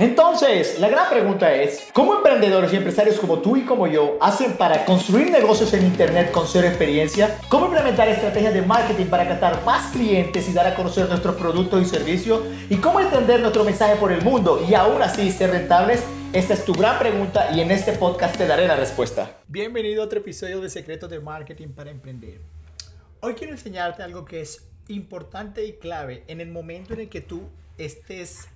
Entonces, la gran pregunta es, ¿cómo emprendedores y empresarios como tú y como yo hacen para construir negocios en Internet con cero experiencia? ¿Cómo implementar estrategias de marketing para captar más clientes y dar a conocer nuestros productos y servicios? ¿Y cómo extender nuestro mensaje por el mundo y aún así ser rentables? Esta es tu gran pregunta y en este podcast te daré la respuesta. Bienvenido a otro episodio de Secretos de Marketing para Emprender. Hoy quiero enseñarte algo que es importante y clave en el momento en el que tú estés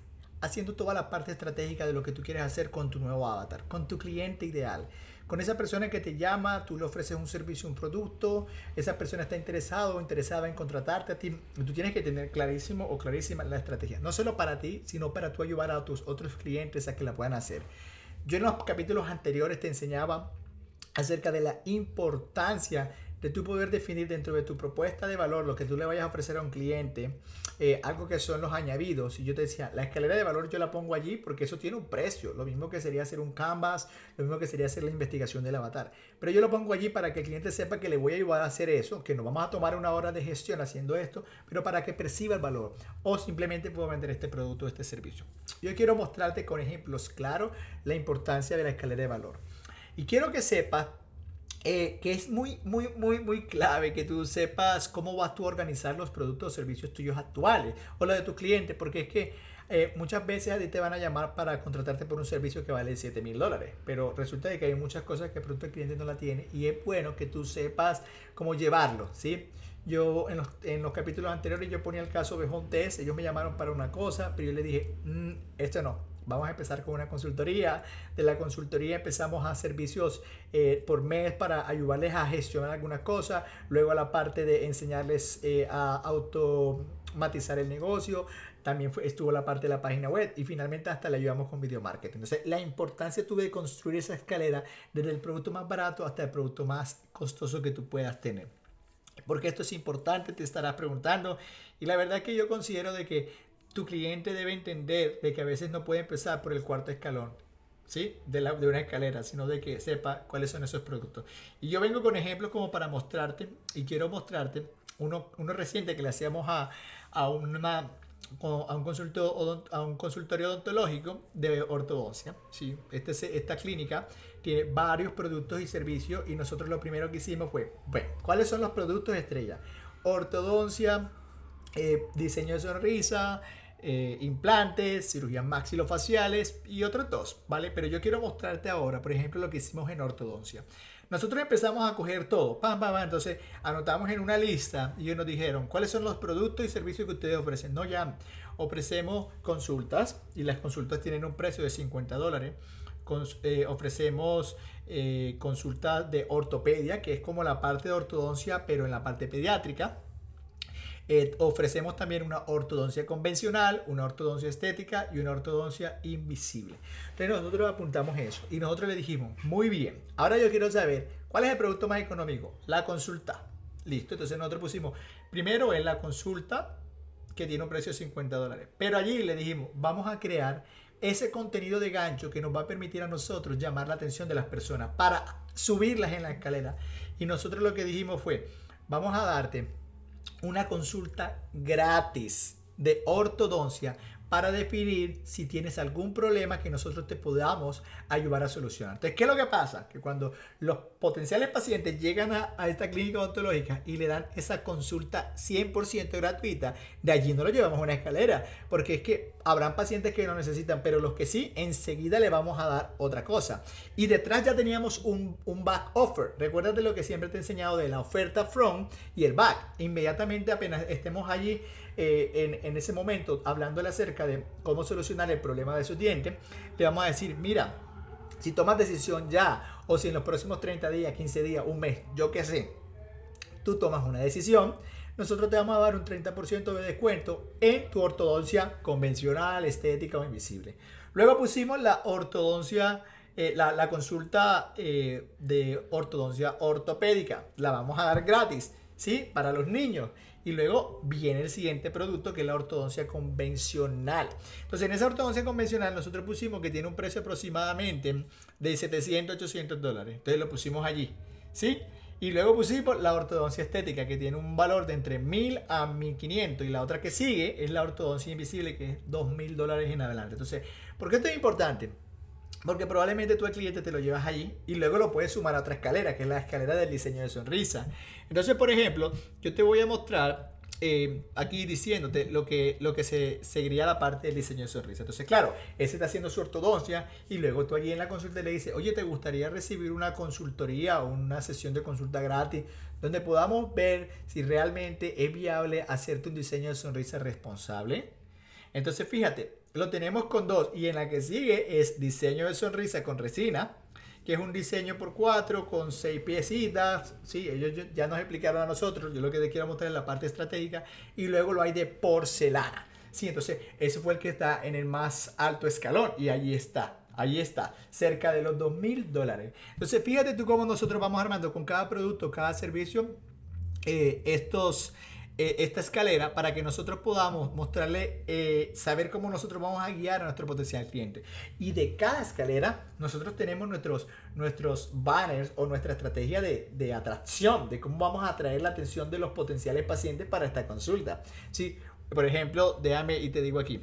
haciendo toda la parte estratégica de lo que tú quieres hacer con tu nuevo avatar, con tu cliente ideal, con esa persona que te llama, tú le ofreces un servicio, un producto, esa persona está interesado o interesada en contratarte a ti, tú tienes que tener clarísimo o clarísima la estrategia, no solo para ti, sino para tú ayudar a tus otros clientes a que la puedan hacer. Yo en los capítulos anteriores te enseñaba acerca de la importancia de tú poder definir dentro de tu propuesta de valor lo que tú le vayas a ofrecer a un cliente, eh, algo que son los añadidos. Y yo te decía, la escalera de valor yo la pongo allí porque eso tiene un precio. Lo mismo que sería hacer un canvas, lo mismo que sería hacer la investigación del avatar. Pero yo lo pongo allí para que el cliente sepa que le voy a ayudar a hacer eso, que nos vamos a tomar una hora de gestión haciendo esto, pero para que perciba el valor. O simplemente puedo vender este producto o este servicio. Yo quiero mostrarte con ejemplos claros la importancia de la escalera de valor. Y quiero que sepas eh, que es muy, muy, muy, muy clave que tú sepas cómo vas tú a organizar los productos o servicios tuyos actuales o los de tu cliente, porque es que eh, muchas veces a ti te van a llamar para contratarte por un servicio que vale 7 mil dólares, pero resulta de que hay muchas cosas que pronto el cliente no la tiene y es bueno que tú sepas cómo llevarlo, ¿sí? Yo en los, en los capítulos anteriores yo ponía el caso de Home Test, ellos me llamaron para una cosa, pero yo le dije, mm, esto no, Vamos a empezar con una consultoría. De la consultoría empezamos a servicios eh, por mes para ayudarles a gestionar alguna cosa. Luego a la parte de enseñarles eh, a automatizar el negocio. También estuvo la parte de la página web y finalmente hasta le ayudamos con video marketing. Entonces la importancia tuve de construir esa escalera desde el producto más barato hasta el producto más costoso que tú puedas tener. Porque esto es importante, te estarás preguntando. Y la verdad que yo considero de que tu cliente debe entender de que a veces no puede empezar por el cuarto escalón, ¿sí? De, la, una escalera, sino de que sepa cuáles son esos productos. Y yo vengo con ejemplos como para mostrarte, y quiero mostrarte uno, reciente que le hacíamos a, a, una, a, un consultorio, a un consultorio odontológico de ortodoncia. ¿sí? Este, esta clínica tiene varios productos y servicios y nosotros lo primero que hicimos fue, bueno, ¿cuáles son los productos estrella? Ortodoncia, eh, diseño de sonrisa, eh, implantes, cirugías maxilofaciales y otros dos, ¿vale? Pero yo quiero mostrarte ahora, por ejemplo, lo que hicimos en ortodoncia. Nosotros empezamos a coger todo, pam, pam, pam, entonces anotamos en una lista y ellos nos dijeron cuáles son los productos y servicios que ustedes ofrecen. No, ya ofrecemos consultas y las consultas tienen un precio de 50 dólares. Eh, ofrecemos eh, consultas de ortopedia, que es como la parte de ortodoncia, pero en la parte pediátrica. Eh, ofrecemos también una ortodoncia convencional, una ortodoncia estética y una ortodoncia invisible. Entonces nosotros apuntamos eso y nosotros le dijimos, muy bien, ahora yo quiero saber cuál es el producto más económico, la consulta. Listo, entonces nosotros pusimos, primero es la consulta que tiene un precio de 50 dólares, pero allí le dijimos, vamos a crear ese contenido de gancho que nos va a permitir a nosotros llamar la atención de las personas para subirlas en la escalera. Y nosotros lo que dijimos fue, vamos a darte una consulta gratis de ortodoncia para definir si tienes algún problema que nosotros te podamos ayudar a solucionar. Entonces, ¿qué es lo que pasa? Que cuando los potenciales pacientes llegan a, esta clínica odontológica y le dan esa consulta 100% gratuita, de allí no lo llevamos a una escalera, porque es que habrán pacientes que no necesitan, pero los que sí, enseguida le vamos a dar otra cosa. Y detrás ya teníamos un, back offer. Recuerda de lo que siempre te he enseñado de la oferta from y el back. Inmediatamente apenas estemos allí eh, en, ese momento hablándole acerca de cómo solucionar el problema de su diente, le vamos a decir, mira, si tomas decisión ya o si en los próximos 30 días, 15 días, un mes, yo qué sé, tú tomas una decisión, nosotros te vamos a dar un 30% de descuento en tu ortodoncia convencional, estética o invisible. Luego pusimos la ortodoncia, eh, la, consulta eh, de ortodoncia ortopédica. La vamos a dar gratis, ¿sí? Para los niños. Y luego viene el siguiente producto que es la ortodoncia convencional. Entonces, en esa ortodoncia convencional nosotros pusimos que tiene un precio aproximadamente de 700, 800 dólares. Entonces lo pusimos allí. ¿Sí? Y luego pusimos la ortodoncia estética que tiene un valor de entre 1000 a 1500 y la otra que sigue es la ortodoncia invisible que es 2000 dólares en adelante. Entonces, ¿Por qué esto es importante? Porque probablemente tú el cliente te lo llevas allí y luego lo puedes sumar a otra escalera, que es la escalera del diseño de sonrisa. Entonces, por ejemplo, yo te voy a mostrar eh, aquí diciéndote lo que, lo que se seguiría la parte del diseño de sonrisa. Entonces, claro, ese está haciendo su ortodoncia y luego tú allí en la consulta le dices, oye, ¿te gustaría recibir una consultoría o una sesión de consulta gratis donde podamos ver si realmente es viable hacerte un diseño de sonrisa responsable? Entonces, fíjate, lo tenemos con dos y en la que sigue es diseño de sonrisa con resina, que es un diseño por cuatro con seis piecitas. Sí, ellos ya nos explicaron a nosotros, yo lo que te quiero mostrar es la parte estratégica y luego lo hay de porcelana. Sí, entonces ese fue el que está en el más alto escalón y allí está. Allí está, cerca de los dos mil dólares. Entonces, fíjate tú cómo nosotros vamos armando con cada producto, cada servicio, eh, estos, eh, esta escalera para que nosotros podamos mostrarle, eh, saber cómo nosotros vamos a guiar a nuestro potencial cliente. Y de cada escalera, nosotros tenemos nuestros, nuestros banners o nuestra estrategia de, de atracción, de cómo vamos a atraer la atención de los potenciales pacientes para esta consulta. ¿Sí? Por ejemplo, déjame y te digo aquí,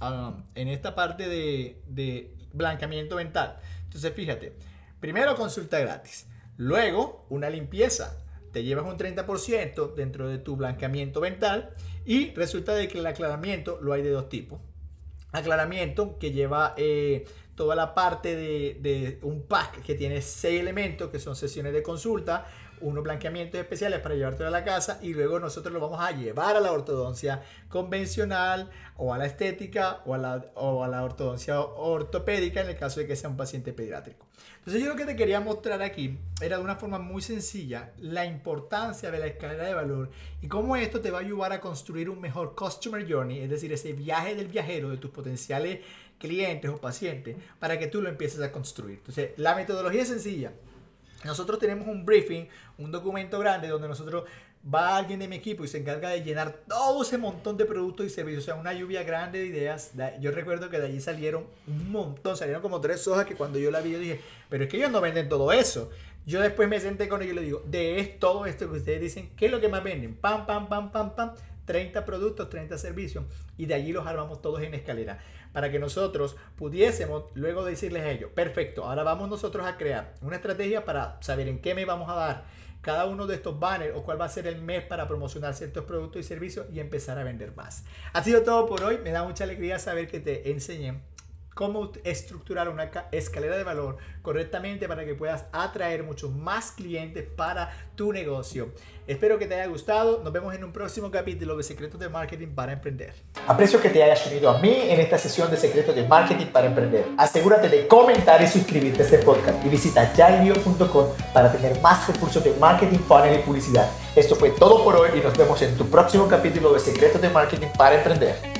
um, en esta parte de, de blancamiento mental. Entonces, fíjate, primero consulta gratis, luego una limpieza te llevas un 30% dentro de tu blanqueamiento mental y resulta de que el aclaramiento lo hay de dos tipos. Aclaramiento que lleva eh, toda la parte de, de, un pack que tiene seis elementos que son sesiones de consulta, unos blanqueamientos especiales para llevártelo a la casa y luego nosotros lo vamos a llevar a la ortodoncia convencional o a la estética o a la, o a la ortodoncia ortopédica en el caso de que sea un paciente pediátrico. Entonces yo lo que te quería mostrar aquí era de una forma muy sencilla la importancia de la escalera de valor y cómo esto te va a ayudar a construir un mejor customer journey, es decir, ese viaje del viajero de tus potenciales clientes o pacientes para que tú lo empieces a construir. Entonces la metodología es sencilla. Nosotros tenemos un briefing, un documento grande donde nosotros va alguien de mi equipo y se encarga de llenar todo ese montón de productos y servicios, o sea, una lluvia grande de ideas. Yo recuerdo que de allí salieron un montón, salieron como tres hojas que cuando yo la vi yo dije, pero es que ellos no venden todo eso. Yo después me senté con ellos y le digo, de todo esto que ustedes dicen, ¿qué es lo que más venden? Pam, pam, pam, pam, pam. 30 productos, 30 servicios y de allí los armamos todos en escalera para que nosotros pudiésemos luego decirles a ellos, perfecto, ahora vamos nosotros a crear una estrategia para saber en qué me vamos a dar cada uno de estos banners o cuál va a ser el mes para promocionar ciertos productos y servicios y empezar a vender más. Ha sido todo por hoy, me da mucha alegría saber que te enseñé cómo estructurar una escalera de valor correctamente para que puedas atraer muchos más clientes para tu negocio. Espero que te haya gustado. Nos vemos en un próximo capítulo de Secretos de Marketing para Emprender. Aprecio que te hayas unido a mí en esta sesión de Secretos de Marketing para Emprender. Asegúrate de comentar y suscribirte a este podcast y visita yailio.com para tener más recursos de marketing, funnel y publicidad. Esto fue todo por hoy y nos vemos en tu próximo capítulo de Secretos de Marketing para Emprender.